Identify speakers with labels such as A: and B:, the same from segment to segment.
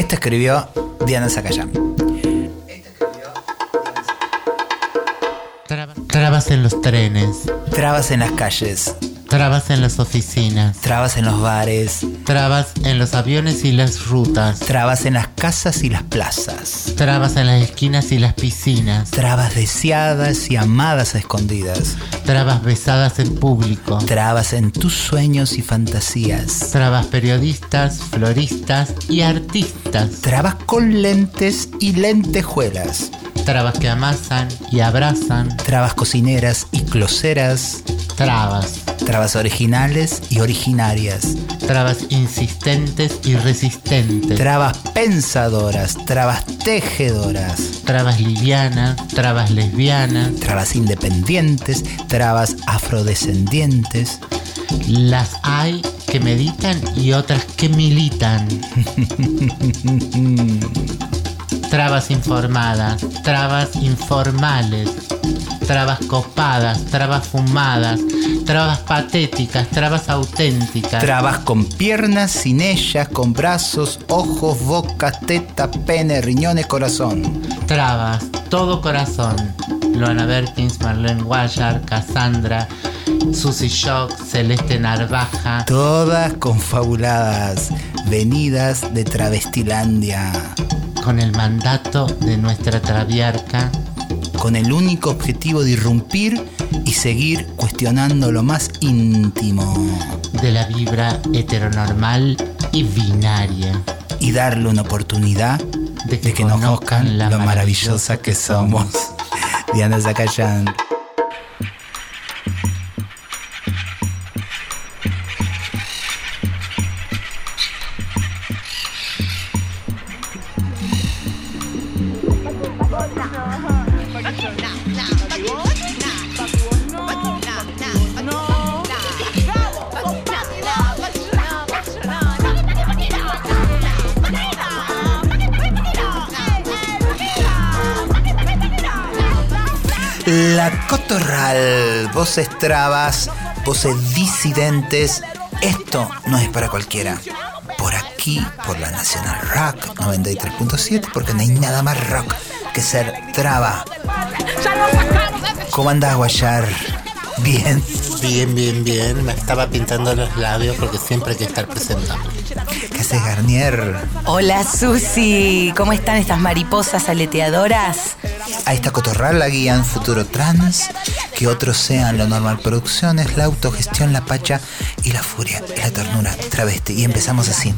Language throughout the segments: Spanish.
A: Esto escribió Diana Zacayán.
B: Trabas en los trenes.
A: Trabas en las calles.
B: Trabas en las oficinas.
A: Trabas en los bares.
B: Trabas en los aviones y las rutas.
A: Trabas en las casas y las plazas.
B: Trabas en las esquinas y las piscinas.
A: Trabas deseadas y amadas a escondidas.
B: Trabas besadas en público.
A: Trabas en tus sueños y fantasías.
B: Trabas periodistas, floristas y artistas.
A: Trabas con lentes y lentejuelas.
B: Trabas que amasan y abrazan.
A: Trabas cocineras y closeras.
B: Trabas.
A: Trabas originales y originarias.
B: Trabas insistentes y resistentes.
A: Trabas pensadoras. Trabas tejedoras.
B: Trabas livianas. Trabas lesbianas.
A: Trabas independientes. Trabas afrodescendientes.
B: Las hay que meditan y otras que militan. trabas informadas, trabas informales, trabas copadas, trabas fumadas, trabas patéticas, trabas auténticas.
A: Trabas con piernas, sin ellas, con brazos, ojos, boca, teta, pene, riñones, corazón.
B: Trabas, todo corazón. Loana Berkins, Marlene Guayar, Cassandra, Susy Shock, Celeste Narvaja.
A: Todas confabuladas, venidas de Travestilandia.
B: Con el mandato de nuestra traviarca.
A: Con el único objetivo de irrumpir y seguir cuestionando lo más íntimo.
B: De la vibra heteronormal y binaria.
A: Y darle una oportunidad de que, conozcan, lo maravillosa que somos. Diana Zacayán. Voces trabas, voces disidentes. Esto no es para cualquiera. Por aquí, por la Nacional Rock 93.7, porque no hay nada más rock que ser traba. ¿Cómo andás, Guayar? Bien.
B: Bien, bien, bien. Me estaba pintando los labios porque siempre hay que estar presentando.
A: ¿Qué haces, Garnier?
C: Hola, Susi. ¿Cómo están estas mariposas aleteadoras?
A: A esta cotorral la guían Futuro Trans, que otros sean lo normal producciones, la autogestión, la pacha y la furia y la ternura travesti. Y empezamos así.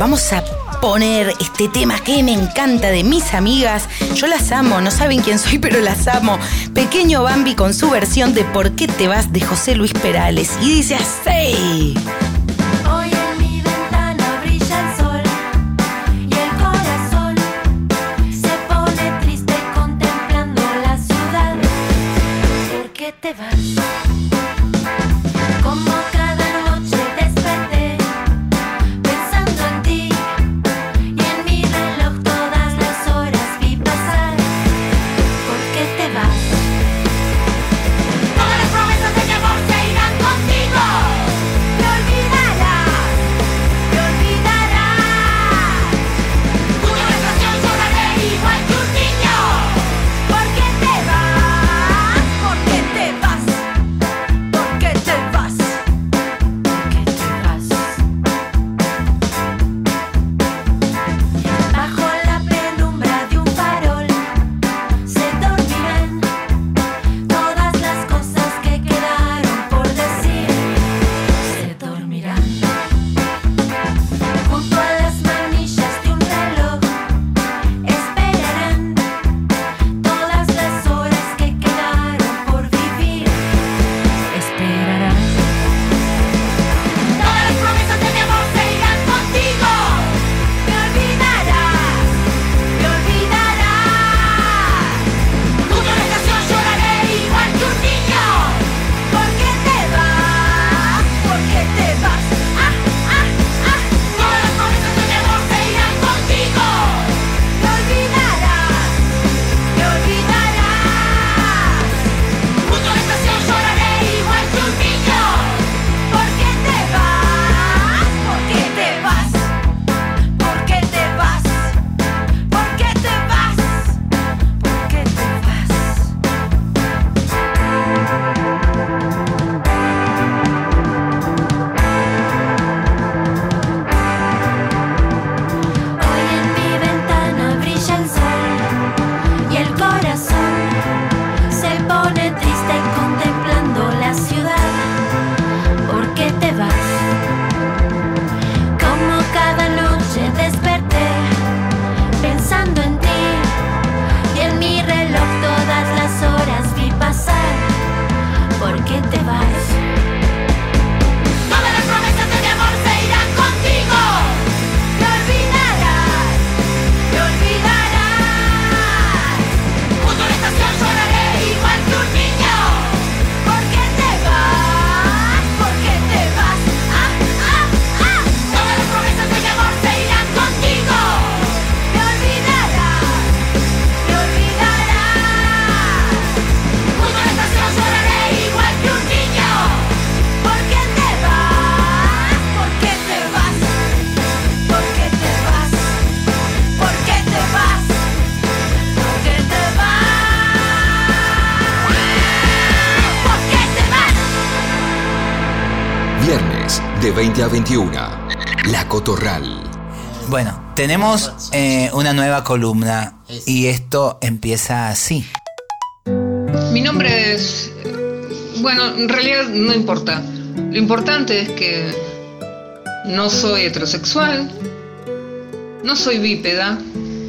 C: Vamos a poner este tema que me encanta de mis amigas. Yo las amo, no saben quién soy, pero las amo. Pequeño Bambi con su versión de ¿Por qué te vas? de José Luis Perales. Y dice así.
D: 21. La Cotorral.
A: Bueno, tenemos eh, una nueva columna y esto empieza así.
E: Mi nombre es... Bueno, en realidad no importa. Lo importante es que no soy heterosexual, no soy bípeda,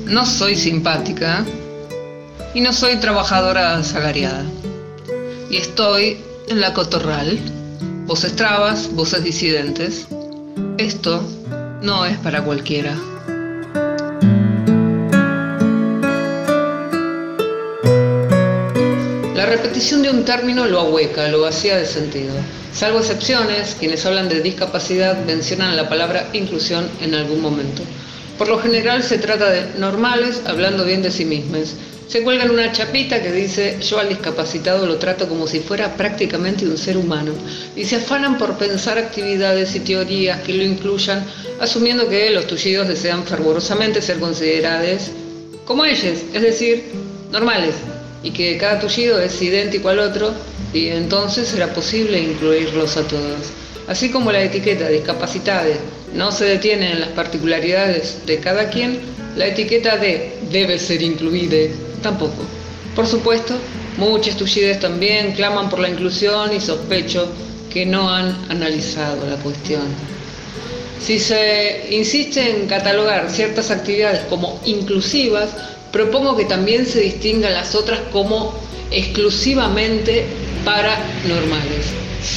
E: no soy simpática y no soy trabajadora asalariada. Y estoy en la cotorral. Voces trabas, voces disidentes. Esto no es para cualquiera. La repetición de un término lo ahueca, lo vacía de sentido. Salvo excepciones, quienes hablan de discapacidad mencionan la palabra inclusión en algún momento. Por lo general se trata de normales hablando bien de sí mismos. Se cuelgan una chapita que dice yo al discapacitado lo trato como si fuera prácticamente un ser humano y se afanan por pensar actividades y teorías que lo incluyan, asumiendo que los tullidos desean fervorosamente ser considerados como ellos, es decir, normales, y que cada tullido es idéntico al otro y entonces será posible incluirlos a todos. Así como la etiqueta discapacitades no se detiene en las particularidades de cada quien, la etiqueta de debe ser incluida tampoco. Por supuesto, muchos tullides también claman por la inclusión y sospecho que no han analizado la cuestión. Si se insiste en catalogar ciertas actividades como inclusivas, propongo que también se distingan las otras como exclusivamente paranormales.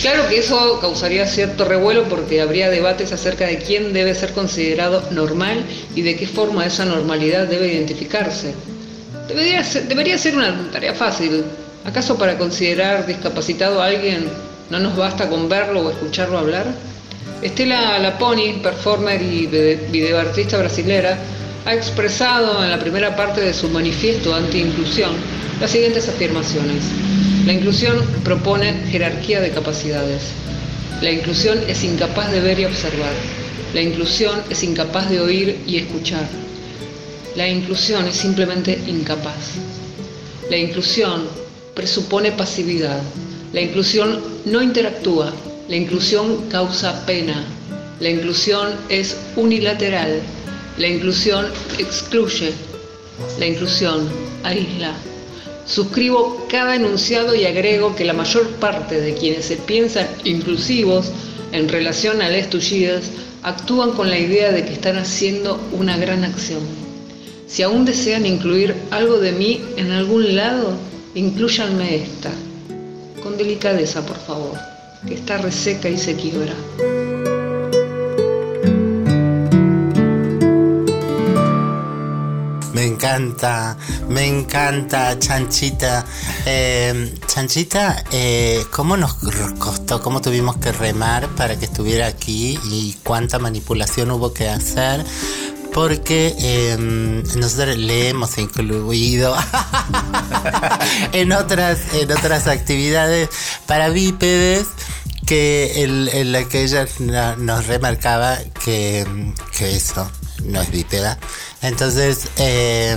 E: Claro que eso causaría cierto revuelo porque habría debates acerca de quién debe ser considerado normal y de qué forma esa normalidad debe identificarse. Debería ser, una tarea fácil. ¿Acaso para considerar discapacitado a alguien no nos basta con verlo o escucharlo hablar? Estela Laponi, performer y vide- videoartista brasilera, ha expresado en la primera parte de su manifiesto anti-inclusión las siguientes afirmaciones. La inclusión propone jerarquía de capacidades. La inclusión es incapaz de ver y observar. La inclusión es incapaz de oír y escuchar. La inclusión es simplemente incapaz. La inclusión presupone pasividad. La inclusión no interactúa. La inclusión causa pena. La inclusión es unilateral. La inclusión excluye. La inclusión aísla. Suscribo cada enunciado y agrego que la mayor parte de quienes se piensan inclusivos en relación a las tullidas actúan con la idea de que están haciendo una gran acción. Si aún desean incluir algo de mí en algún lado, incluyanme esta. Con delicadeza, por favor, que está reseca y se quiebra.
B: Me encanta, me encanta, Chanchita. Eh, Chanchita, eh, ¿cómo nos costó, cómo tuvimos que remar para que estuviera aquí y cuánta manipulación hubo que hacer? Porque eh, nosotros le hemos incluido en otras, en otras actividades para bípedes que en la que ella no- nos remarcaba que, que eso no es bípeda. Entonces, eh,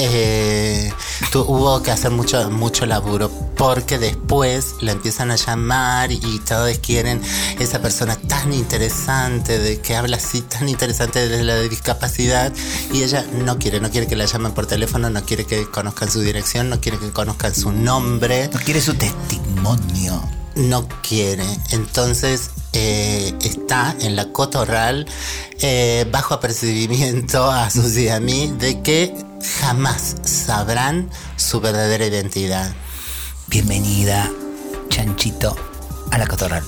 B: eh, hubo que hacer mucho, mucho laburo porque después la empiezan a llamar y todos quieren esa persona tan interesante, de que habla así tan interesante de la discapacidad y ella no quiere, no quiere que la llamen por teléfono, no quiere que conozcan su dirección, no quiere que conozcan su nombre
A: No quiere su testimonio.
B: No quiere. Entonces eh, está en la cotorral eh, bajo apercibimiento a Susi y a mí de que jamás sabrán su verdadera identidad.
A: Bienvenida, Chanchito, a la cotorral.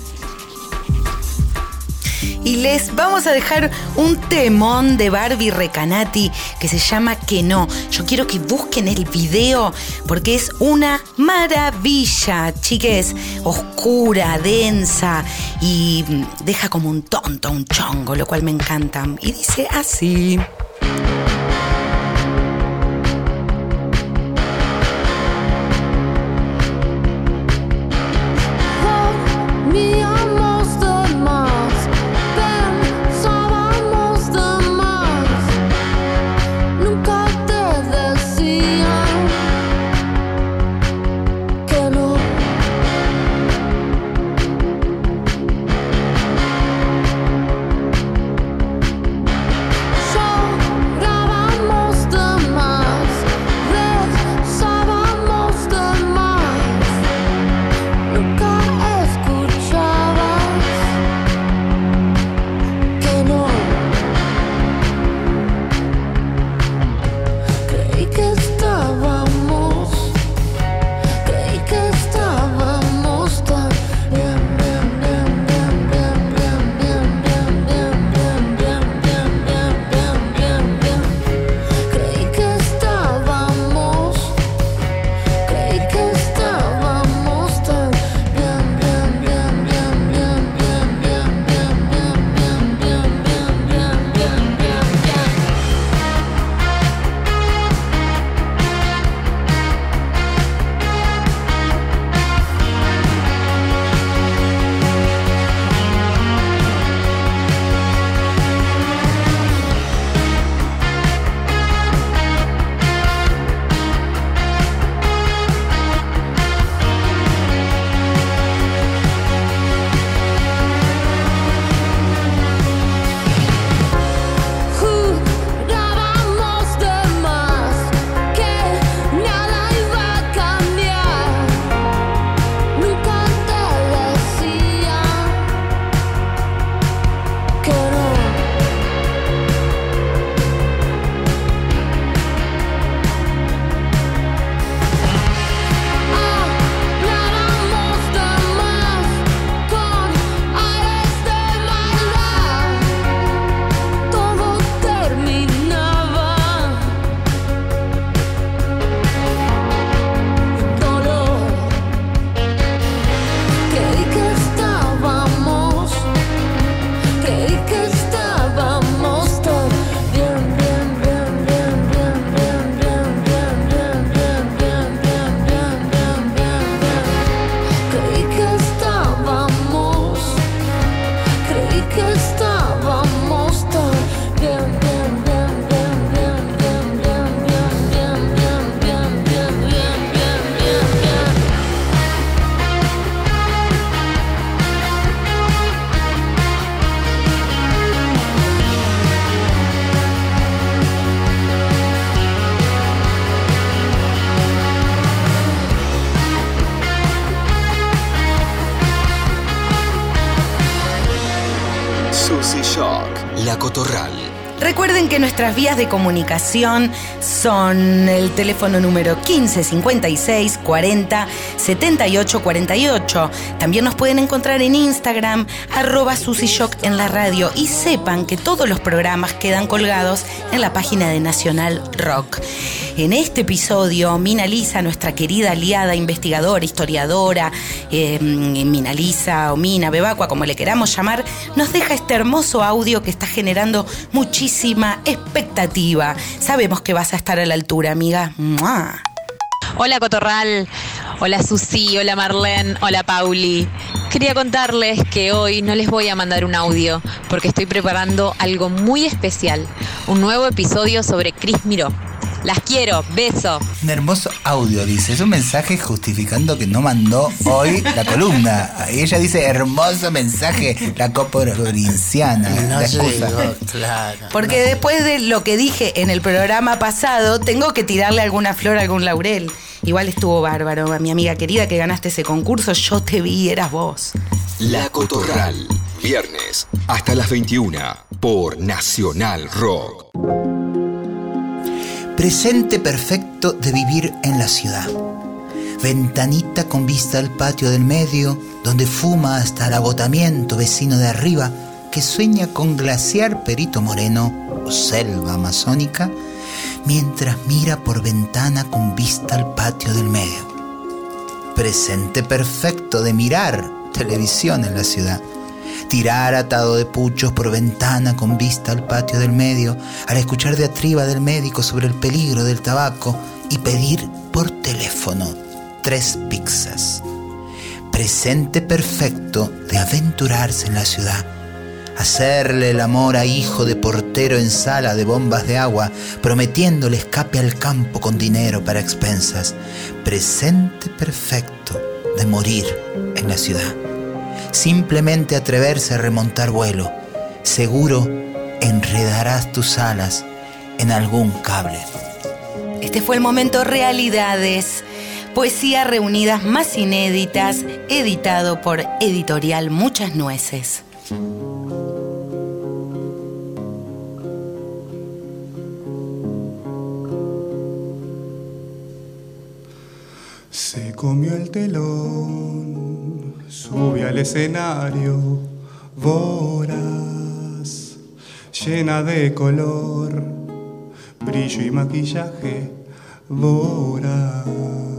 C: Y les vamos a dejar un temón de Barbie Recanati que se llama Que no. Yo quiero que busquen el video porque es una maravilla, chiques. Oscura, densa y mm, deja como un tonto, un chongo, lo cual me encanta. Y dice así. Nuestras vías de comunicación son el teléfono número 1556 40 78 48. También nos pueden encontrar en Instagram, arroba Shock en la radio. Y sepan que todos los programas quedan colgados en la página de Nacional Rock. En este episodio, Mina Lisa, nuestra querida aliada, investigadora, historiadora, eh, Mina Lisa o Mina Bebacua, como le queramos llamar, nos deja este hermoso audio que está generando muchísima expectativa. Sabemos que vas a estar a la altura, amiga. ¡Mua!
F: Hola Cotorral, hola Susi, hola Marlene, hola Pauli. Quería contarles que hoy no les voy a mandar un audio porque estoy preparando algo muy especial, un nuevo episodio sobre Cris Miró. Las quiero, beso.
A: Un hermoso audio, dice. Es un mensaje justificando que no mandó hoy la columna. Y ella dice, hermoso mensaje, la copa provinciana.
B: No
A: la excusa.
B: llegó, claro.
C: Porque después de lo que dije en el programa pasado, tengo que tirarle alguna flor a algún laurel. Igual estuvo bárbaro, mi amiga querida que ganaste ese concurso, yo te vi, eras vos.
D: La Cotorral. Viernes hasta las 21 por Nacional Rock.
A: Presente perfecto de vivir en la ciudad. Ventanita con vista al patio del medio, donde fuma hasta el agotamiento vecino de arriba, que sueña con glaciar Perito Moreno o selva amazónica, mientras mira por ventana con vista al patio del medio. Presente perfecto de mirar televisión en la ciudad. Tirar atado de puchos por ventana con vista al patio del medio, al escuchar de atriba del médico sobre el peligro del tabaco y pedir por teléfono tres pizzas. Presente perfecto de aventurarse en la ciudad. Hacerle el amor a hijo de portero en sala de bombas de agua, prometiéndole escape al campo con dinero para expensas. Presente perfecto de morir en la ciudad simplemente atreverse a remontar vuelo. Seguro enredarás tus alas en algún cable.
C: Este fue el momento Realidades, poesía reunidas más inéditas, editado por Editorial Muchas Nueces.
G: Se comió el telón, sube al escenario, voraz, llena de color, brillo y maquillaje, voraz.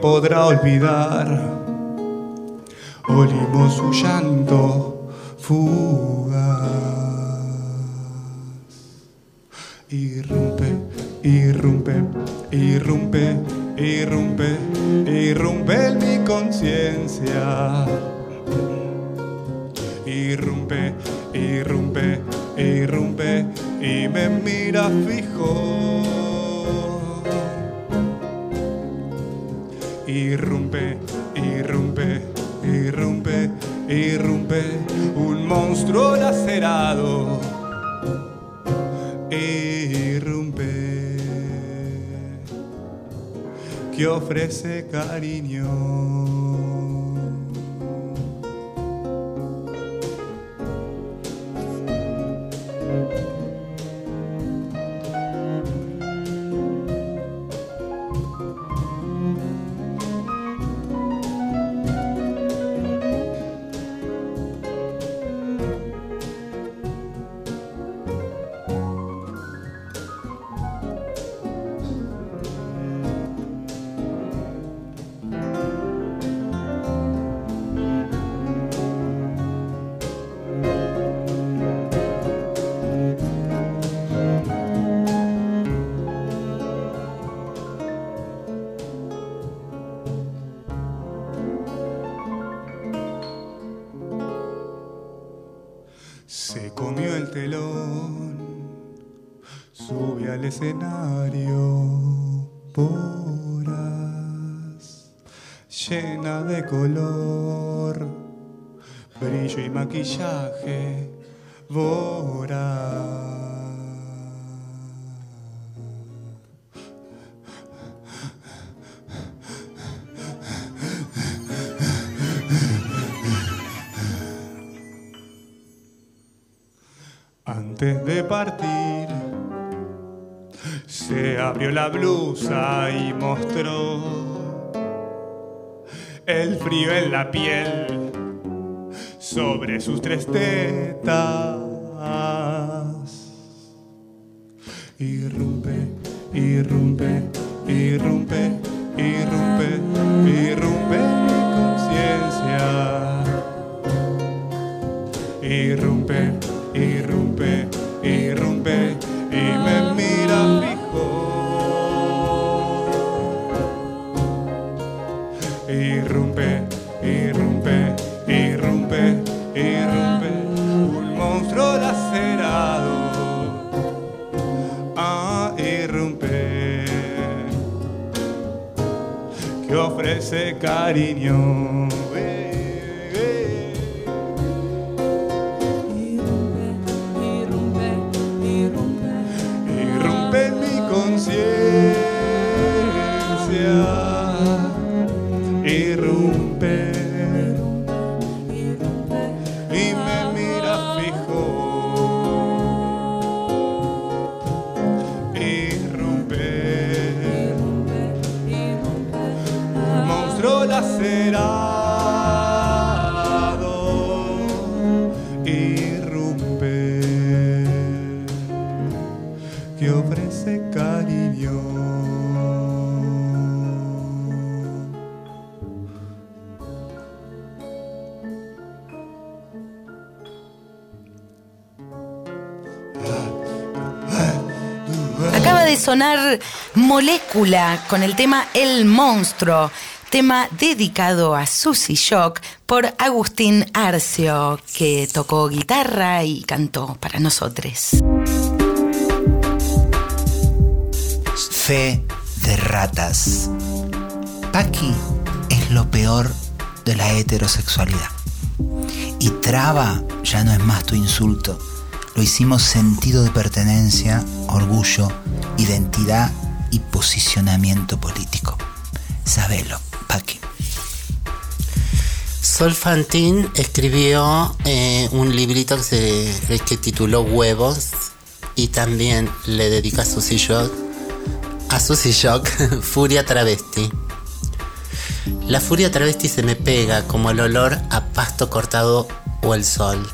G: Podrá olvidar? Olimos su llanto fugaz. Irrumpe, irrumpe, irrumpe, irrumpe, irrumpe en mi conciencia irrumpe, irrumpe, irrumpe y me mira fijo. Irrumpe, irrumpe, irrumpe, irrumpe, un monstruo lacerado. Irrumpe, que ofrece cariño. Escenario por horas, llena de color, brillo y maquillaje, voraz. La blusa y mostró el frío en la piel sobre sus tres tetas. Irrumpe, irrumpe, irrumpe, irrumpe, irrumpe mi conciencia. Irrumpe, irrumpe ofrece cariño.
C: Sonar Molécula con el tema El Monstruo, tema dedicado a Susy Shock por Agustín Arcio, que tocó guitarra y cantó para nosotros.
A: Fe de ratas. Paqui es lo peor de la heterosexualidad. Y traba ya no es más tu insulto. Lo hicimos sentido de pertenencia, orgullo, identidad y posicionamiento político. Sabelo, Paqui.
B: Sol Fantin escribió eh, un librito que tituló Huevos y también le dedica a Susy Shock, a Susy Shock Furia Travesti. La furia travesti se me pega como el olor a pasto cortado o el sol.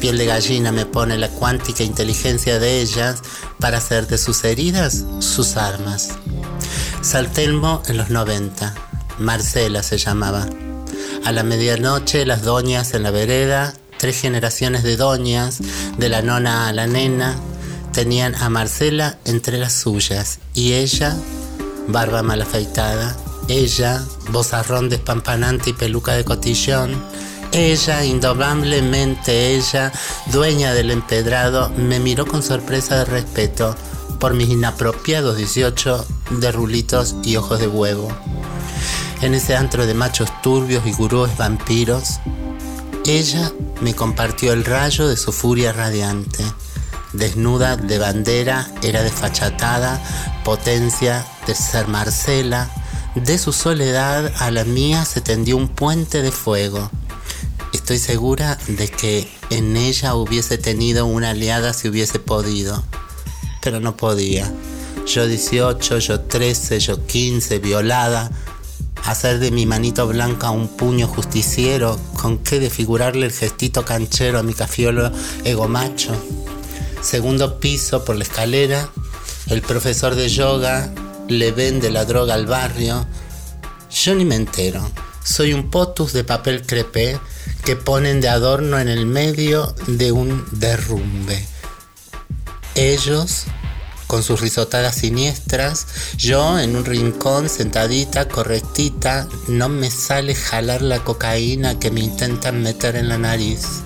B: Piel de gallina me pone la cuántica inteligencia de ellas para hacer de sus heridas sus armas. Saltelmo en los 90. Marcela se llamaba. A la medianoche las doñas en la vereda, tres generaciones de doñas, de la nona a la nena, tenían a Marcela entre las suyas y ella, barba mal afeitada, ella, vozarrón despampanante y peluca de cotillón, ella, indomablemente ella, dueña del empedrado, me miró con sorpresa de respeto por mis inapropiados 18 de rulitos y ojos de huevo. En ese antro de machos turbios y gurúes vampiros, ella me compartió el rayo de su furia radiante. Desnuda de bandera, era desfachatada, potencia de ser Marcela. De su soledad a la mía se tendió un puente de fuego. Estoy segura de que en ella hubiese tenido una aliada si hubiese podido, pero no podía. Yo 18, yo 13, yo 15, violada, hacer de mi manito blanca un puño justiciero, con qué desfigurarle el gestito canchero a mi cafiolo egomacho. Segundo piso por la escalera, el profesor de yoga le vende la droga al barrio. Yo ni me entero. Soy un potus de papel crepé que ponen de adorno en el medio de un derrumbe. Ellos, con sus risotadas siniestras, yo en un rincón sentadita, correctita, no me sale jalar la cocaína que me intentan meter en la nariz.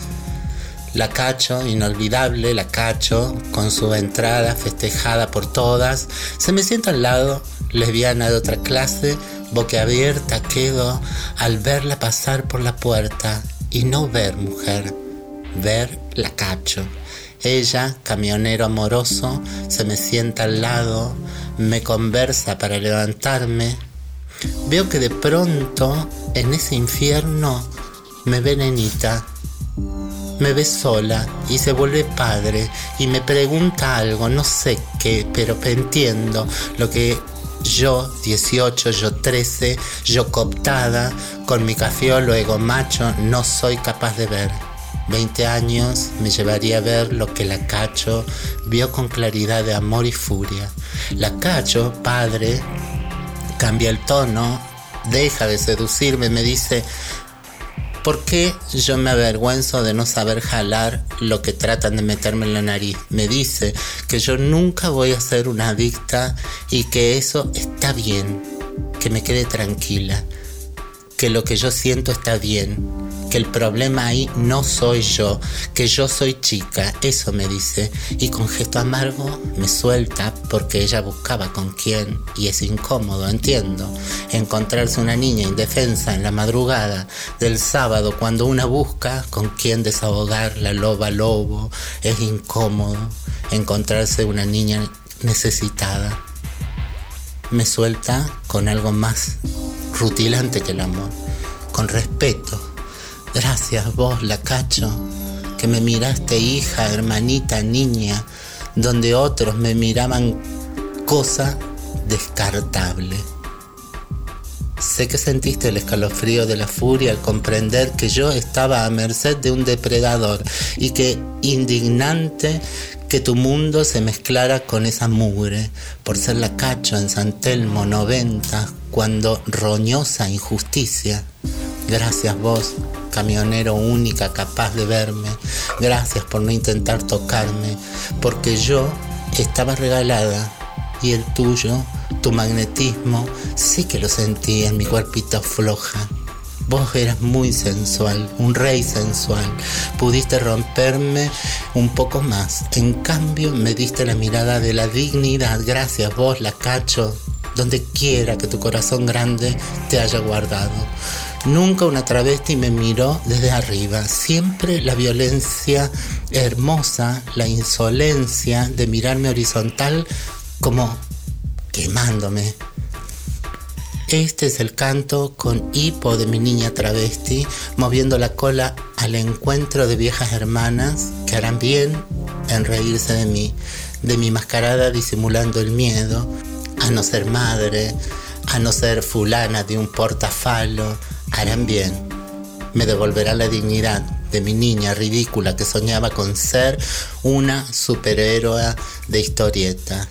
B: La Cacho, inolvidable, la Cacho, con su entrada festejada por todas, se me sienta al lado, lesbiana de otra clase, boquiabierta quedo al verla pasar por la puerta y no ver mujer, ver la Cacho. Ella, camionero amoroso, se me sienta al lado, me conversa para levantarme. Veo que de pronto en ese infierno me ve nenita me ve sola y se vuelve padre y me pregunta algo, no sé qué, pero entiendo lo que yo, 18, yo 13, yo cooptada, con mi cafiolo ego macho, no soy capaz de ver. 20 años me llevaría a ver lo que la Cacho vio con claridad de amor y furia. La Cacho, padre, cambia el tono, deja de seducirme, me dice, ¿Por qué yo me avergüenzo de no saber jalar lo que tratan de meterme en la nariz? Me dice que yo nunca voy a ser una adicta y que eso está bien, que me quede tranquila, que lo que yo siento está bien, que el problema ahí no soy yo, que yo soy chica, eso me dice. Y con gesto amargo me suelta porque ella buscaba con quién y es incómodo, entiendo. Encontrarse una niña indefensa en la madrugada del sábado cuando una busca con quién desahogar la loba lobo, es incómodo. Encontrarse una niña necesitada. Me suelta con algo más rutilante que el amor, con respeto Gracias vos, la cacho, que me miraste hija, hermanita, niña, donde otros me miraban cosa descartable. Sé que sentiste el escalofrío de la furia al comprender que yo estaba a merced de un depredador y que indignante que tu mundo se mezclara con esa mugre por ser la cacho en San Telmo 90 cuando roñosa injusticia. Gracias vos, camionero única capaz de verme. Gracias por no intentar tocarme, porque yo estaba regalada y el tuyo, tu magnetismo, sí que lo sentí en mi cuerpito floja. Vos eras muy sensual, un rey sensual. Pudiste romperme un poco más. En cambio, me diste la mirada de la dignidad. Gracias, vos, la cacho, donde quiera que tu corazón grande te haya guardado. Nunca una travesti me miró desde arriba, siempre la violencia hermosa, la insolencia de mirarme horizontal como quemándome. Este es el canto con hipo de mi niña travesti, moviendo la cola al encuentro de viejas hermanas que harán bien en reírse de mí, de mi mascarada disimulando el miedo a no ser madre, a no ser fulana de un portafalo, harán bien. Me devolverá la dignidad de mi niña ridícula que soñaba con ser una superhéroe de historieta.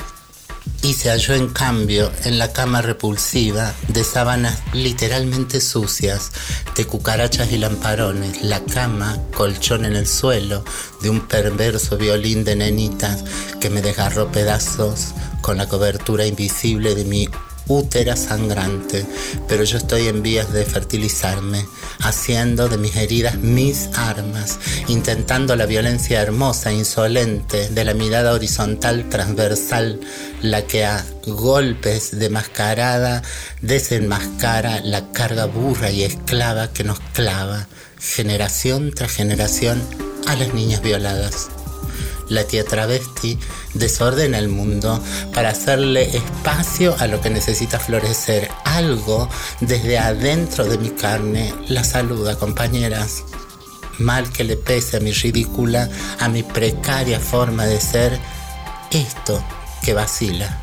B: Y se halló en cambio en la cama repulsiva de sábanas literalmente sucias, de cucarachas y lamparones, la cama, colchón en el suelo, de un perverso violín de nenitas que me desgarró pedazos con la cobertura invisible de mi útera sangrante, pero yo estoy en vías de fertilizarme, haciendo de mis heridas mis armas, intentando la violencia hermosa, insolente, de la mirada horizontal transversal, la que a golpes de mascarada desenmascara la carga burra y esclava que nos clava, generación tras generación, a las niñas violadas la tía travesti desordena el mundo para hacerle espacio a lo que necesita florecer. Algo desde adentro de mi carne la saluda, compañeras. Mal que le pese a mi ridícula, a mi precaria forma de ser, esto que vacila.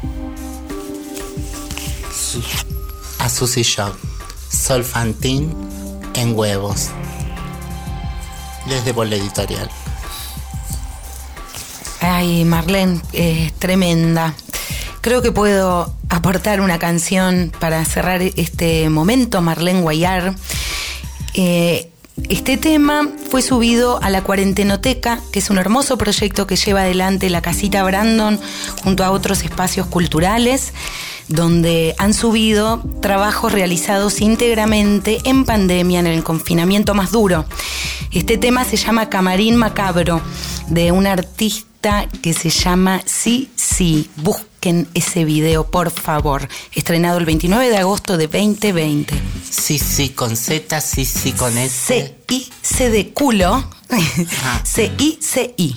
B: A Susy Shop, Solfantín en huevos. Desde Bola Editorial.
C: Ay, Marlene, es tremenda. Creo que puedo aportar una canción para cerrar este momento, Marlene Guayar. Eh,
H: Este tema fue subido a la Cuarentenoteca, que es un hermoso proyecto que lleva adelante la Casita Brandon junto a otros espacios culturales, donde han subido trabajos realizados íntegramente en pandemia, en el confinamiento más duro. Este tema se llama Camarín Macabro, de un artista que se llama Sí, sí. Busquen ese video, por favor. Estrenado el 29 de agosto de 2020.
B: Sí, sí, con Z, sí, sí, con S.
H: C-I, C de culo. C-I, C-I.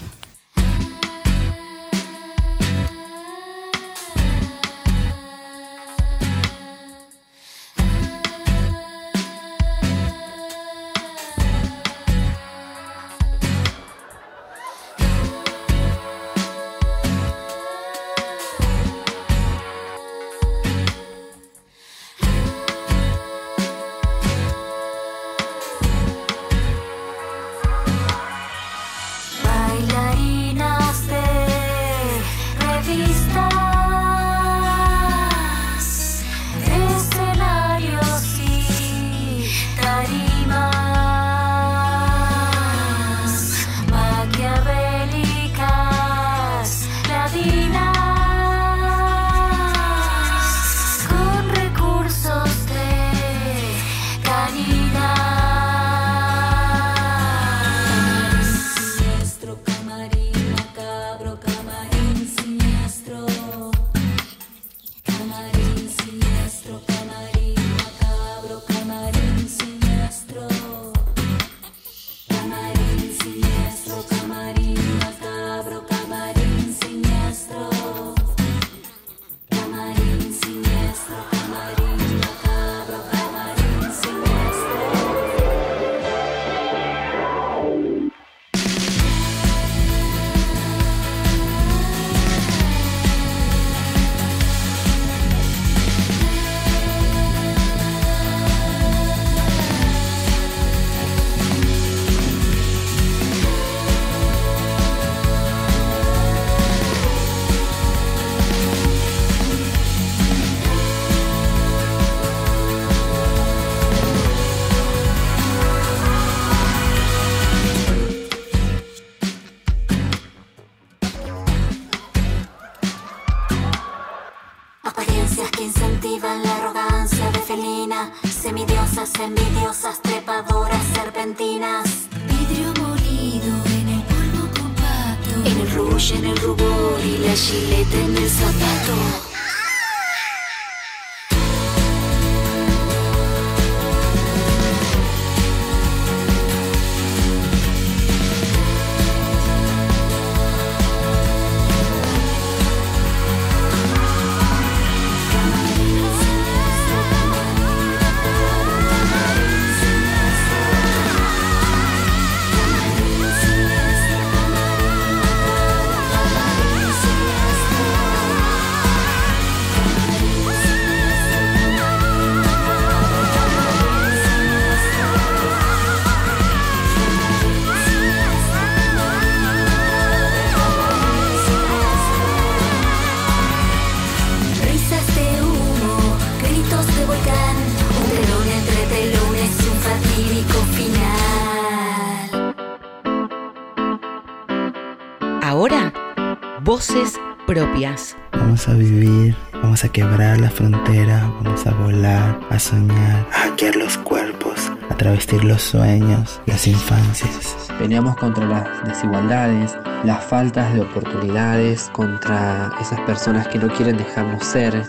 I: Vamos a quebrar la frontera, vamos a volar, a soñar, a hackear los cuerpos, a travestir los sueños, las infancias.
J: Peleamos contra las desigualdades, las faltas de oportunidades, contra esas personas que no quieren dejarnos ser.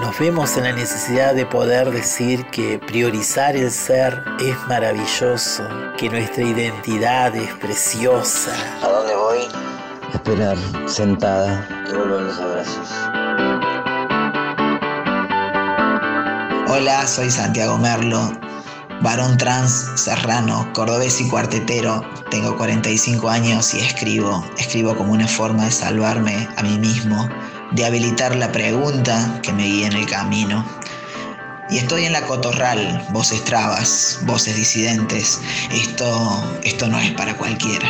K: Nos vemos en la necesidad de poder decir que priorizar el ser es maravilloso, que nuestra identidad es preciosa.
L: ¿A dónde voy? Esperar sentada que vuelvan los abrazos.
M: Hola, soy Santiago Merlo, varón trans, serrano, cordobés y cuartetero. Tengo 45 años y escribo. Escribo como una forma de salvarme a mí mismo, de habilitar la pregunta que me guía en el camino. Y estoy en la cotorral, voces trabas, voces disidentes. Esto, esto no es para cualquiera.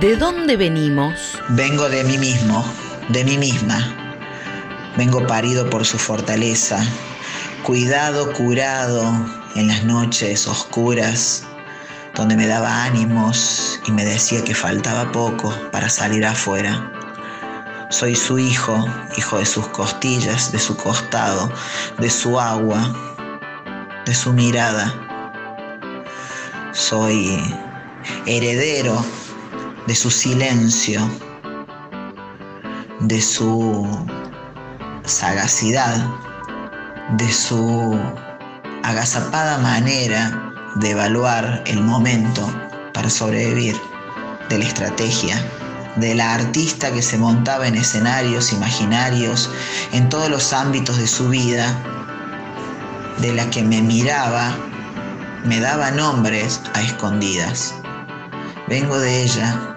H: ¿De dónde venimos?
M: Vengo de mí mismo, de mí misma. Vengo parido por su fortaleza, cuidado curado en las noches oscuras, donde me daba ánimos y me decía que faltaba poco para salir afuera. Soy su hijo, hijo de sus costillas, de su costado, de su agua, de su mirada. Soy heredero de su silencio, de su sagacidad, de su agazapada manera de evaluar el momento para sobrevivir, de la estrategia, de la artista que se montaba en escenarios imaginarios en todos los ámbitos de su vida, de la que me miraba, me daba nombres a escondidas. Vengo de ella,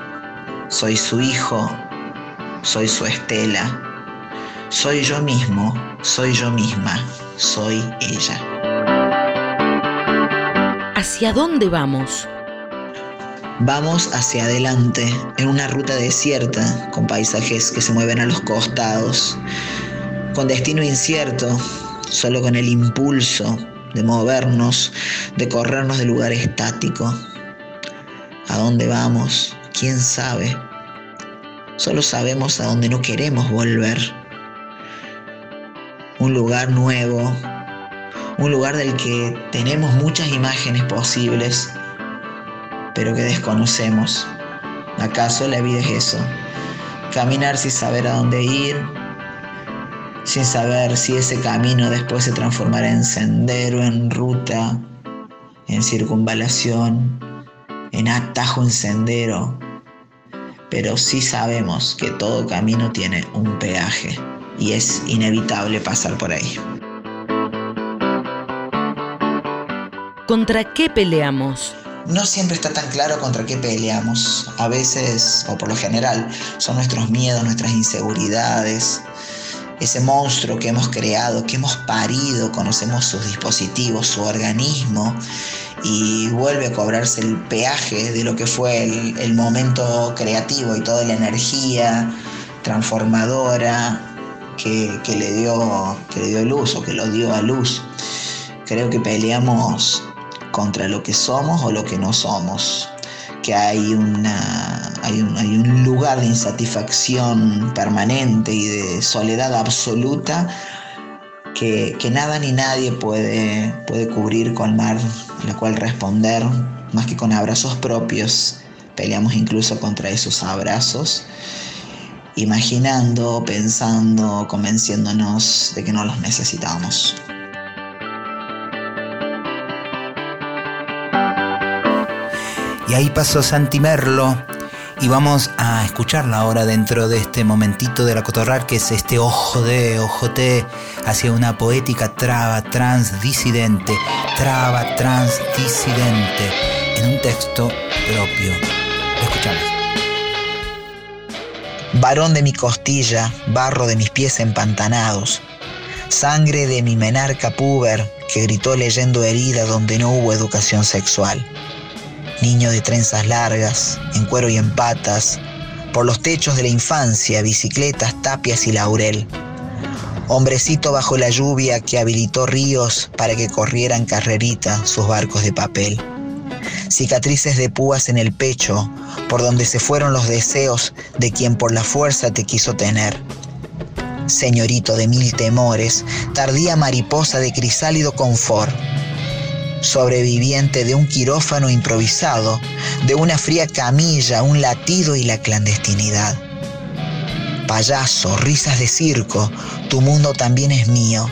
M: soy su hijo, soy su estela, soy yo mismo, soy yo misma, soy ella.
C: ¿Hacia dónde vamos?
M: Vamos hacia adelante en una ruta desierta con paisajes que se mueven a los costados, con destino incierto, solo con el impulso de movernos, de corrernos de lugar estático. ¿A dónde vamos? ¿Quién sabe? Solo sabemos a dónde no queremos volver. Un lugar nuevo, un lugar del que tenemos muchas imágenes posibles, pero que desconocemos. ¿Acaso la vida es eso? Caminar sin saber a dónde ir, sin saber si ese camino después se transformará en sendero, en ruta, en circunvalación, en atajo, en sendero. Pero sí sabemos que todo camino tiene un peaje y es inevitable pasar por ahí.
C: ¿Contra qué peleamos?
M: No siempre está tan claro contra qué peleamos. A veces, o por lo general, son nuestros miedos, nuestras inseguridades, ese monstruo que hemos creado, que hemos parido, conocemos sus dispositivos, su organismo, y vuelve a cobrarse el peaje de lo que fue el, el momento creativo y toda la energía transformadora que, le dio, que le dio luz o que lo dio a luz. Creo que peleamos contra lo que somos o lo que no somos, que hay, una, hay, un, hay un lugar de insatisfacción permanente y de soledad absoluta que, que, nada ni nadie puede, puede cubrir, colmar, a la cual responder, más que con abrazos propios. Peleamos incluso contra esos abrazos, imaginando, pensando, convenciéndonos de que no los necesitamos.
A: Y ahí pasó Santi Merlo. Y vamos a escucharla ahora dentro de este momentito de la cotorral, que es este ojo de, ojote, hacia una poética traba trans disidente, traba trans disidente, en un texto propio. Escuchamos.
M: Varón de mi costilla, barro de mis pies empantanados, sangre de mi menarca puber que gritó leyendo herida donde no hubo educación sexual niño de trenzas largas, en cuero y en patas, por los techos de la infancia, bicicletas, tapias y laurel. Hombrecito bajo la lluvia que habilitó ríos para que corrieran carrerita sus barcos de papel. Cicatrices de púas en el pecho, por donde se fueron los deseos de quien por la fuerza te quiso tener. Señorito de mil temores, tardía mariposa de crisálido confort sobreviviente de un quirófano improvisado, de una fría camilla, un latido y la clandestinidad. Payaso, risas de circo, tu mundo también es mío,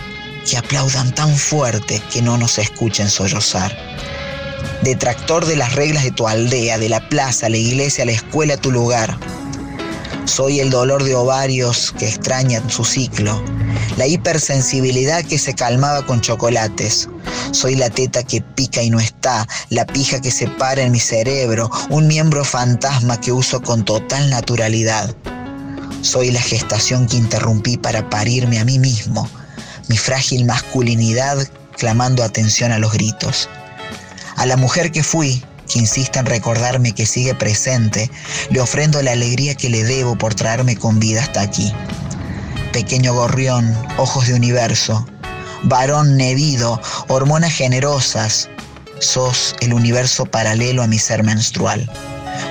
M: que aplaudan tan fuerte que no nos escuchen sollozar. Detractor de las reglas de tu aldea, de la plaza, la iglesia, la escuela, tu lugar. Soy el dolor de ovarios que extrañan su ciclo, la hipersensibilidad que se calmaba con chocolates. Soy la teta que pica y no está, la pija que se para en mi cerebro, un miembro fantasma que uso con total naturalidad. Soy la gestación que interrumpí para parirme a mí mismo, mi frágil masculinidad clamando atención a los gritos. A la mujer que fui, que insiste en recordarme que sigue presente, le ofrendo la alegría que le debo por traerme con vida hasta aquí. Pequeño gorrión, ojos de universo, varón nevido, hormonas generosas. Sos el universo paralelo a mi ser menstrual.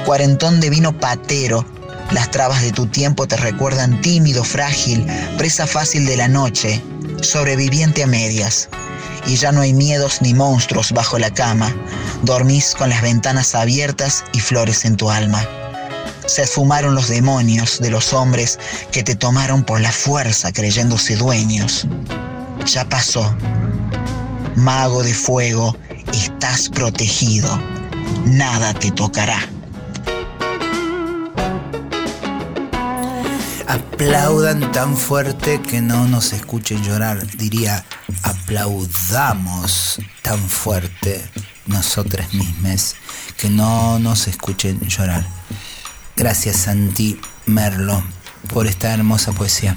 M: Cuarentón de vino patero. Las trabas de tu tiempo te recuerdan tímido, frágil, presa fácil de la noche, sobreviviente a medias. Y ya no hay miedos ni monstruos bajo la cama. Dormís con las ventanas abiertas y flores en tu alma. Se esfumaron los demonios de los hombres que te tomaron por la fuerza creyéndose dueños. Ya pasó. Mago de fuego, estás protegido. Nada te tocará.
A: Aplaudan tan fuerte que no nos escuchen llorar. Diría, aplaudamos tan fuerte nosotras mismas que no nos escuchen llorar. Gracias Santi Merlo por esta hermosa poesía.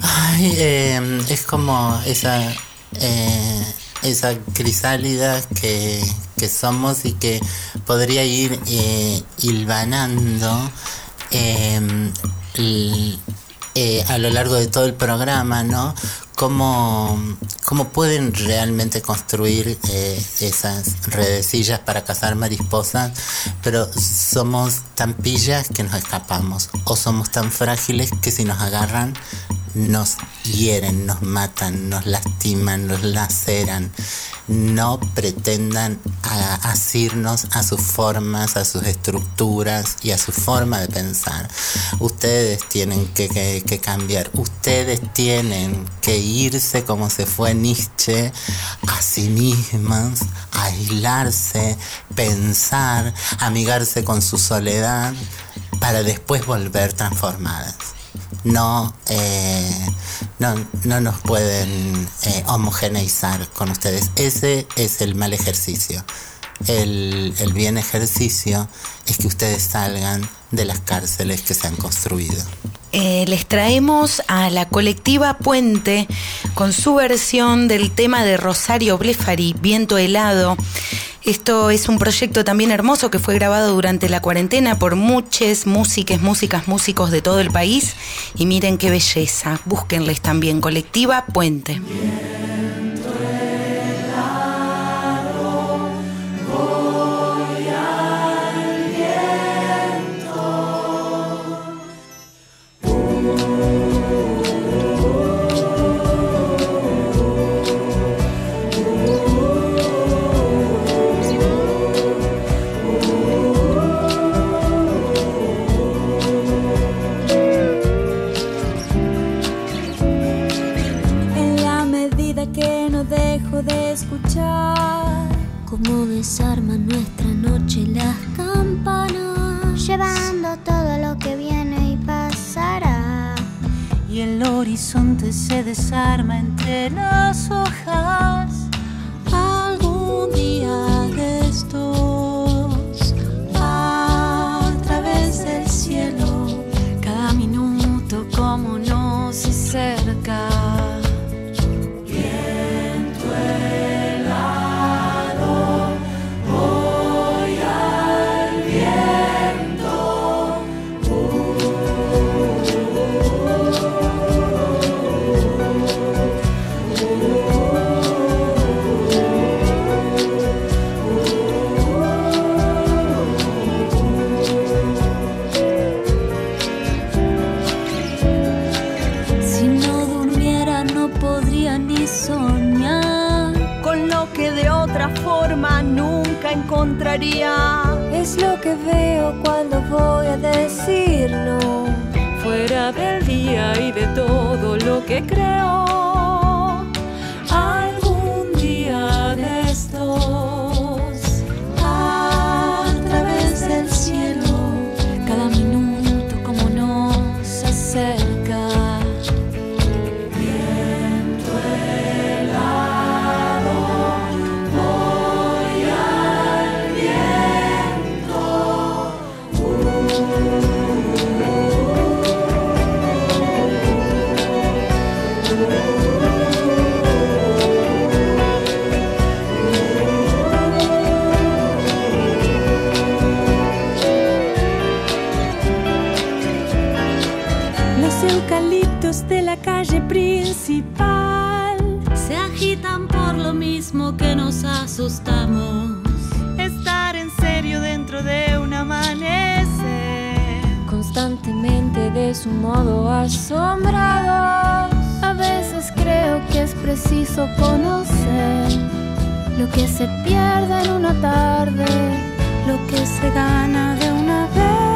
B: Ay, eh, es como esa, eh, esa crisálida que, que somos y que podría ir eh, hilvanando l- eh, a lo largo de todo el programa, ¿no? Cómo, cómo pueden realmente construir eh, esas redecillas para cazar mariposas, pero somos tan pillas que nos escapamos, o somos tan frágiles que si nos agarran nos hieren, nos matan, nos lastiman, nos laceran. No pretendan a- asirnos a sus formas, a sus estructuras y a su forma de pensar. Ustedes tienen que, que- que cambiar, ustedes tienen que irse como se fue Nietzsche a sí mismas, aislarse, pensar, amigarse con su soledad para después volver transformadas no, eh, no, no nos pueden eh, homogeneizar con ustedes. Ese es el mal ejercicio. El, el bien ejercicio es que ustedes salgan de las cárceles que se han construido.
C: Eh, les traemos a la colectiva Puente con su versión del tema de Rosario Blefari, Viento helado. Esto es un proyecto también hermoso que fue grabado durante la cuarentena por muchas músicas, músicas, músicos de todo el país. Y miren qué belleza. Búsquenles también, colectiva Puente.
H: Horizonte se desarma entre las hojas. Encontraría.
N: es lo que veo cuando voy a decirlo
H: Fuera del día y de todo lo que creo.
O: Asustamos.
P: Estar en serio dentro de un amanecer.
N: Constantemente de su modo asombrados.
Q: A veces creo que es preciso conocer lo que se pierde en una tarde, lo que se gana de una vez.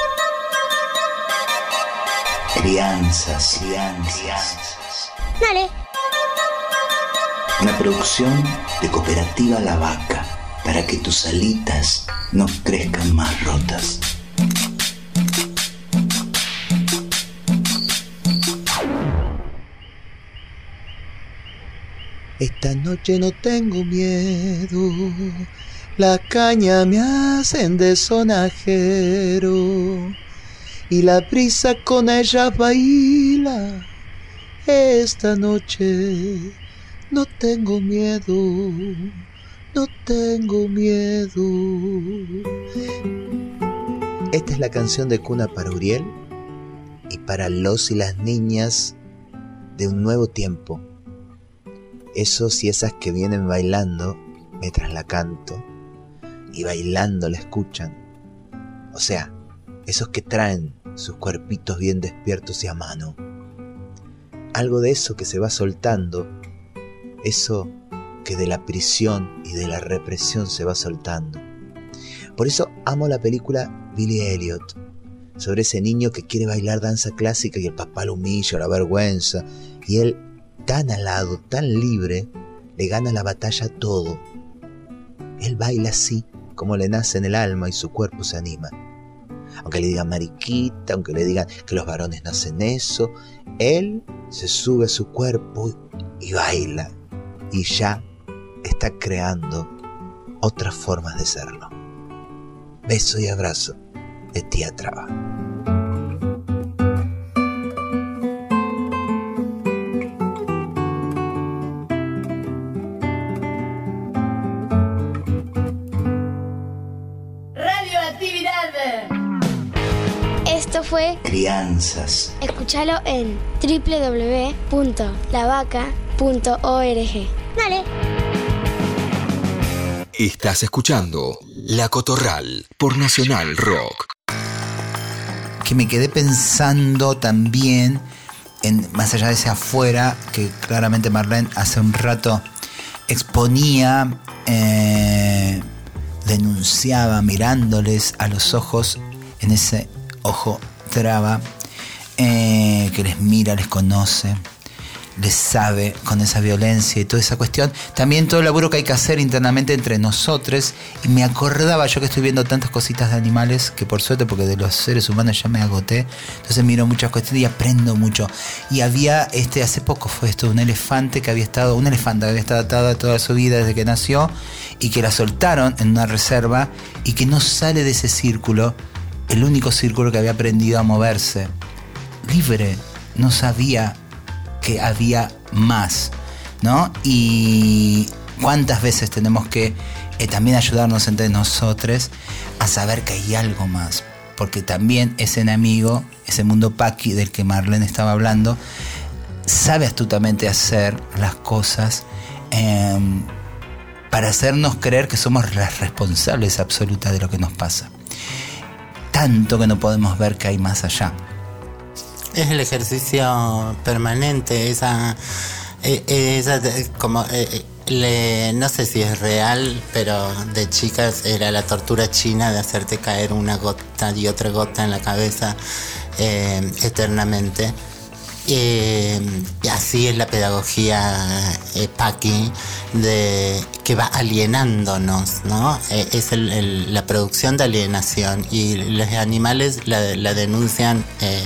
A: Crianzas, crianzas.
Q: Dale.
A: Una producción de Cooperativa La Vaca para que tus alitas no crezcan más rotas.
R: Esta noche no tengo miedo, la caña me hacen de sonajero y la brisa con ella baila. Esta noche no tengo miedo, no tengo miedo. Esta es la canción de cuna para Uriel y para los y las niñas de un nuevo tiempo. Esos y esas que vienen bailando mientras la canto y bailando la escuchan. O sea, esos que traen sus cuerpitos bien despiertos y a mano. Algo de eso que se va soltando, eso que de la prisión y de la represión se va soltando. Por eso amo la película Billy Elliot, sobre ese niño que quiere bailar danza clásica y el papá lo humilla, la vergüenza, y él, tan alado, tan libre, le gana la batalla todo. Él baila así, como le nace en el alma y su cuerpo se anima aunque le digan mariquita, aunque le digan que los varones nacen eso, él se sube a su cuerpo y baila y ya está creando otras formas de serlo. Beso y abrazo de tía Traba.
Q: Escúchalo en www.lavaca.org. Dale.
D: Estás escuchando La Cotorral por Nacional Rock.
A: Que me quedé pensando también en más allá de ese afuera que claramente Marlene hace un rato exponía, eh, denunciaba mirándoles a los ojos en ese ojo traba eh, que les mira, les conoce, les sabe con esa violencia y toda esa cuestión. También todo el laburo que hay que hacer internamente entre nosotros. Y me acordaba yo que estoy viendo tantas cositas de animales que por suerte, porque de los seres humanos ya me agoté. Entonces miro muchas cuestiones y aprendo mucho. Y había, este, hace poco fue esto, un elefante que había estado, un elefante que había estado atada toda su vida desde que nació y que la soltaron en una reserva y que no sale de ese círculo el único círculo que había aprendido a moverse. Libre, no sabía que había más, ¿no? Y cuántas veces tenemos que eh, también ayudarnos entre nosotros a saber que hay algo más. Porque también ese enemigo, ese mundo paqui del que Marlene estaba hablando, sabe astutamente hacer las cosas eh, para hacernos creer que somos las responsables absolutas de lo que nos pasa tanto que no podemos ver que hay más allá.
B: Es el ejercicio permanente, esa, eh, eh, esa como eh, le- no sé si es real, pero de chicas era la tortura china de hacerte caer una gota y otra gota en la cabeza eternamente. Eh, así es la pedagogía eh, Paqui que va alienándonos, ¿no? Eh, es la producción de alienación y los animales la, denuncian eh,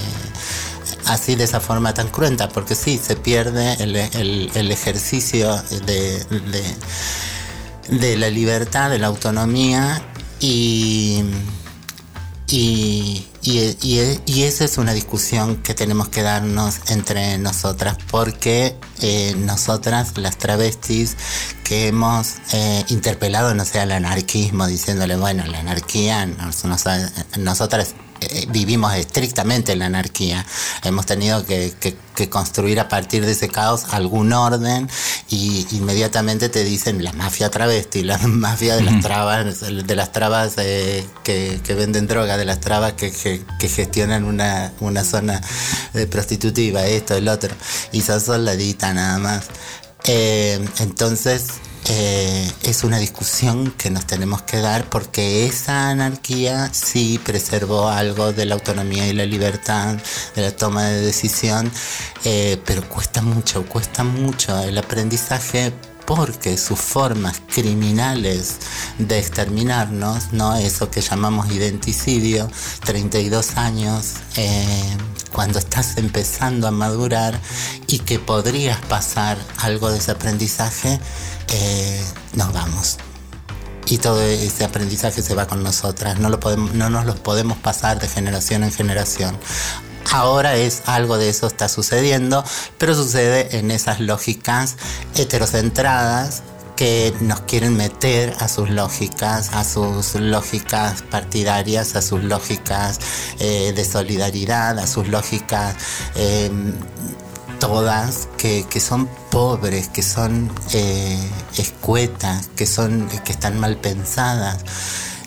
B: así de esa forma tan cruenta, porque sí, se pierde el, ejercicio de la libertad, de la autonomía y, y, y- y- y esa es una discusión que tenemos que darnos entre nosotras, porque eh, nosotras, las travestis, que hemos eh, interpelado, no sé, al anarquismo, diciéndole, bueno, la anarquía, nos- nos- nosotras eh, vivimos estrictamente en la anarquía. Hemos tenido que, que- que construir a partir de ese caos algún orden y inmediatamente te dicen la mafia travesti, la mafia de las trabas, de las trabas eh, que, que venden droga, de las trabas que, gestionan una, una zona eh, prostitutiva, esto, el otro, y son soldaditas nada más. Entonces, eh, es una discusión que nos tenemos que dar porque esa anarquía sí preservó algo de la autonomía y la libertad, de la toma de decisión, eh, pero cuesta mucho, cuesta mucho el aprendizaje porque sus formas criminales de exterminarnos, ¿no? eso que llamamos identicidio, 32 años, eh, cuando estás empezando a madurar y que podrías pasar algo de ese aprendizaje, eh, nos vamos. Y todo ese aprendizaje se va con nosotras, no, lo podemos, no nos lo podemos pasar de generación en generación. Ahora es algo de eso está sucediendo, pero sucede en esas lógicas heterocentradas que nos quieren meter a sus lógicas, a sus lógicas partidarias, a sus lógicas eh, de solidaridad, a sus lógicas eh, todas que, que son pobres, que son eh, escuetas, que son que están mal pensadas.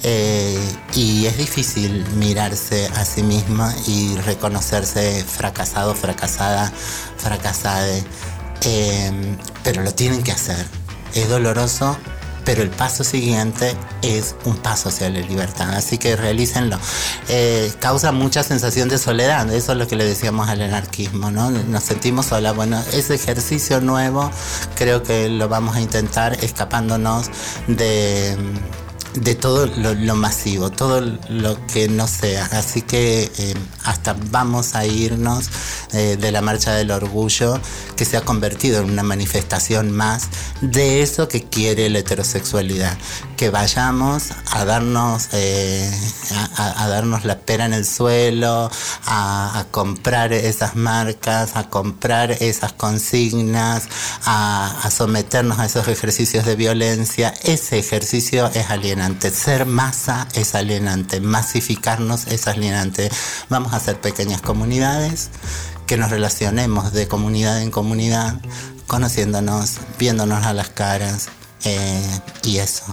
B: Eh, y es difícil mirarse a sí misma y reconocerse fracasado, fracasada, fracasada. Eh, pero lo tienen que hacer. Es doloroso, pero el paso siguiente es un paso hacia la libertad. Así que realícenlo. Eh, causa mucha sensación de soledad, eso es lo que le decíamos al anarquismo, ¿no? Nos sentimos solas. Bueno, ese ejercicio nuevo creo que lo vamos a intentar escapándonos de de todo lo, masivo, todo lo que no sea. Así que eh, hasta vamos a irnos eh, de la marcha del orgullo que se ha convertido en una manifestación más de eso que quiere la heterosexualidad. Que vayamos a darnos, eh, a, darnos la pera en el suelo, a, a comprar esas marcas, a comprar esas consignas, a, a someternos a esos ejercicios de violencia. Ese ejercicio es alienante. Ser masa es alienante. Masificarnos es alienante. Vamos a hacer pequeñas comunidades que nos relacionemos de comunidad en comunidad, conociéndonos, viéndonos a las caras eh, y eso.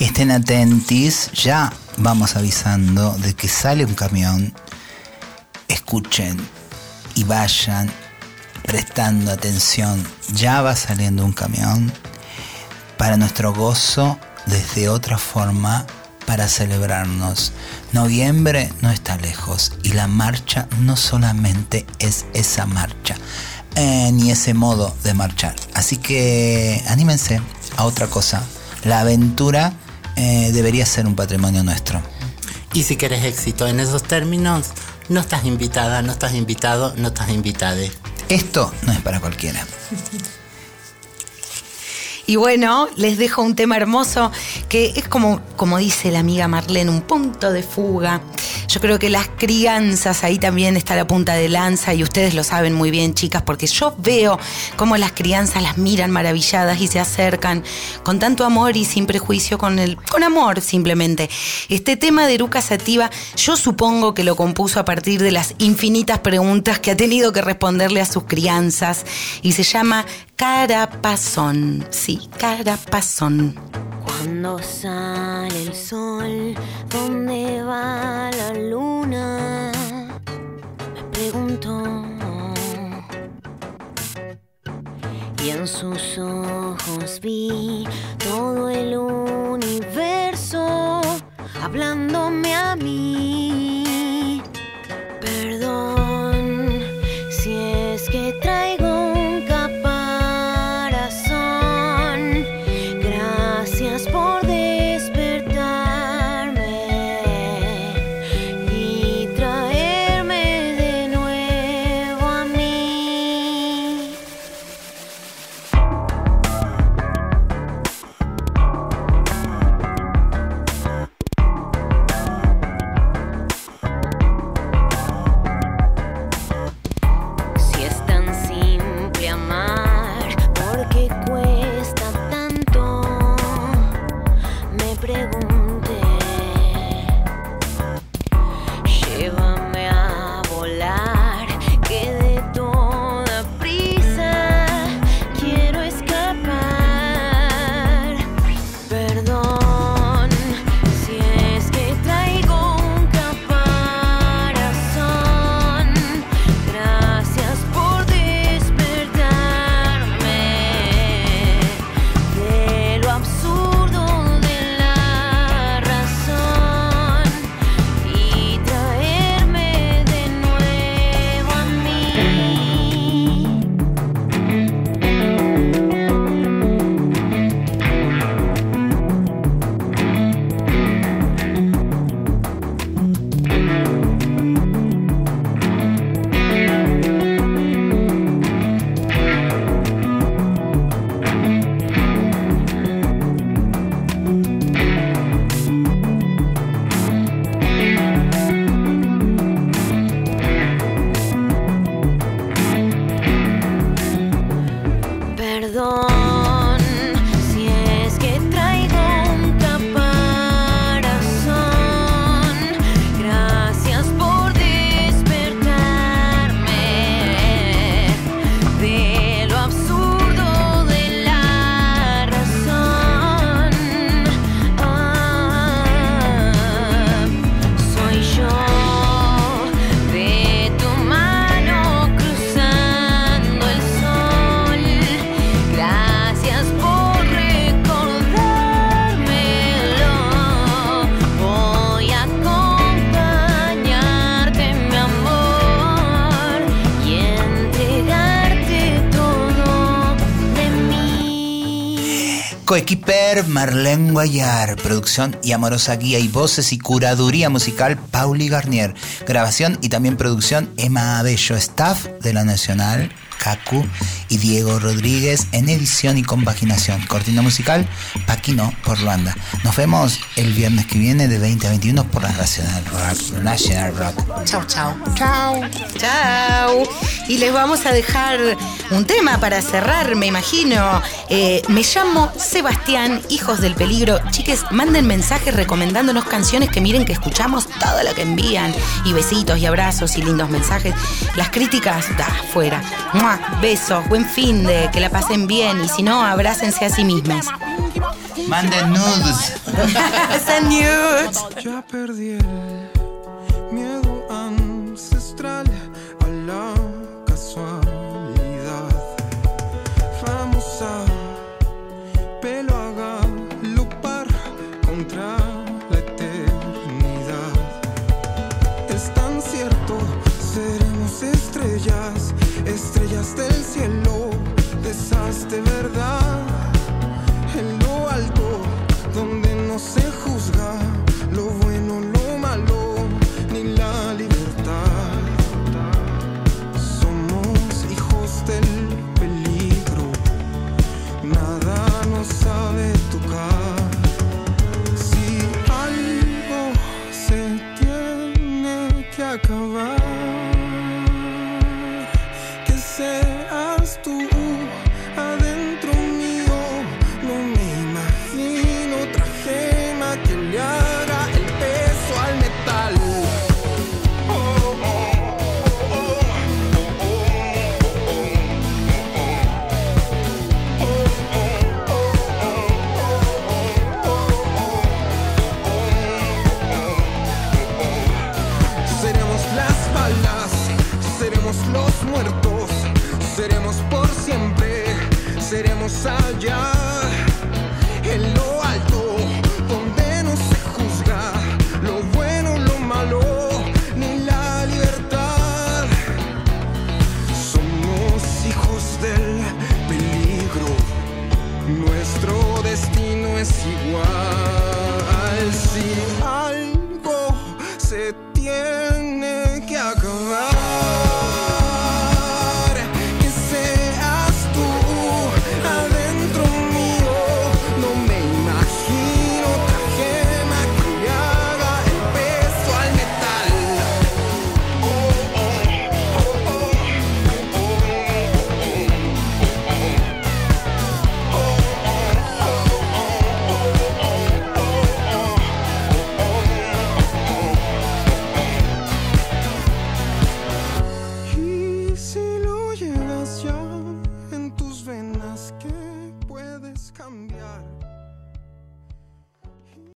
A: Estén atentis, ya vamos avisando de que sale un camión. Escuchen y vayan prestando atención. Ya va saliendo un camión para nuestro gozo desde otra forma para celebrarnos. Noviembre no está lejos y la marcha no solamente es esa marcha, eh, ni ese modo de marchar. Así que anímense a otra cosa. La aventura eh, debería ser un patrimonio nuestro.
B: Y si querés éxito en esos términos, no estás invitada, no estás invitado, no estás invitade.
A: Esto no es para cualquiera.
C: Y bueno, les dejo un tema hermoso que es como, como dice la amiga Marlene, un punto de fuga. Yo creo que las crianzas, ahí también está la punta de lanza y ustedes lo saben muy bien, chicas, porque yo veo cómo las crianzas las miran maravilladas y se acercan con tanto amor y sin prejuicio, con, el, con amor simplemente. Este tema de Eruca Sativa, yo supongo que lo compuso a partir de las infinitas preguntas que ha tenido que responderle a sus crianzas y se llama Carapazón. Sí, Carapazón.
N: Cuando sale el sol, ¿dónde va la luna? Me pregunto. Y en sus ojos vi todo el universo hablándome a mí.
A: Coequiper Marlene Guayar, producción y amorosa guía y voces y curaduría musical Pauli Garnier, grabación y también producción Emma Abello, staff de la Nacional, Cacu y Diego Rodríguez en edición y compaginación, cortina musical Paquino por Luanda. Nos vemos el viernes que viene de 20 a 21 por la Nacional Rock. National Rock.
C: Chau, chau. Chau. Chau. Y les vamos a dejar un tema para cerrar, me imagino. Eh, me llamo Sebastián, Hijos del Peligro. Chiques, manden mensajes recomendándonos canciones que miren que escuchamos todo lo que envían. Y besitos y abrazos y lindos mensajes. Las críticas, da, fuera. ¡Mua! Besos, buen fin de, que la pasen bien. Y si no, abrácense a sí mismas.
A: Manden nudes.
C: Send nudes.
S: Ya perdí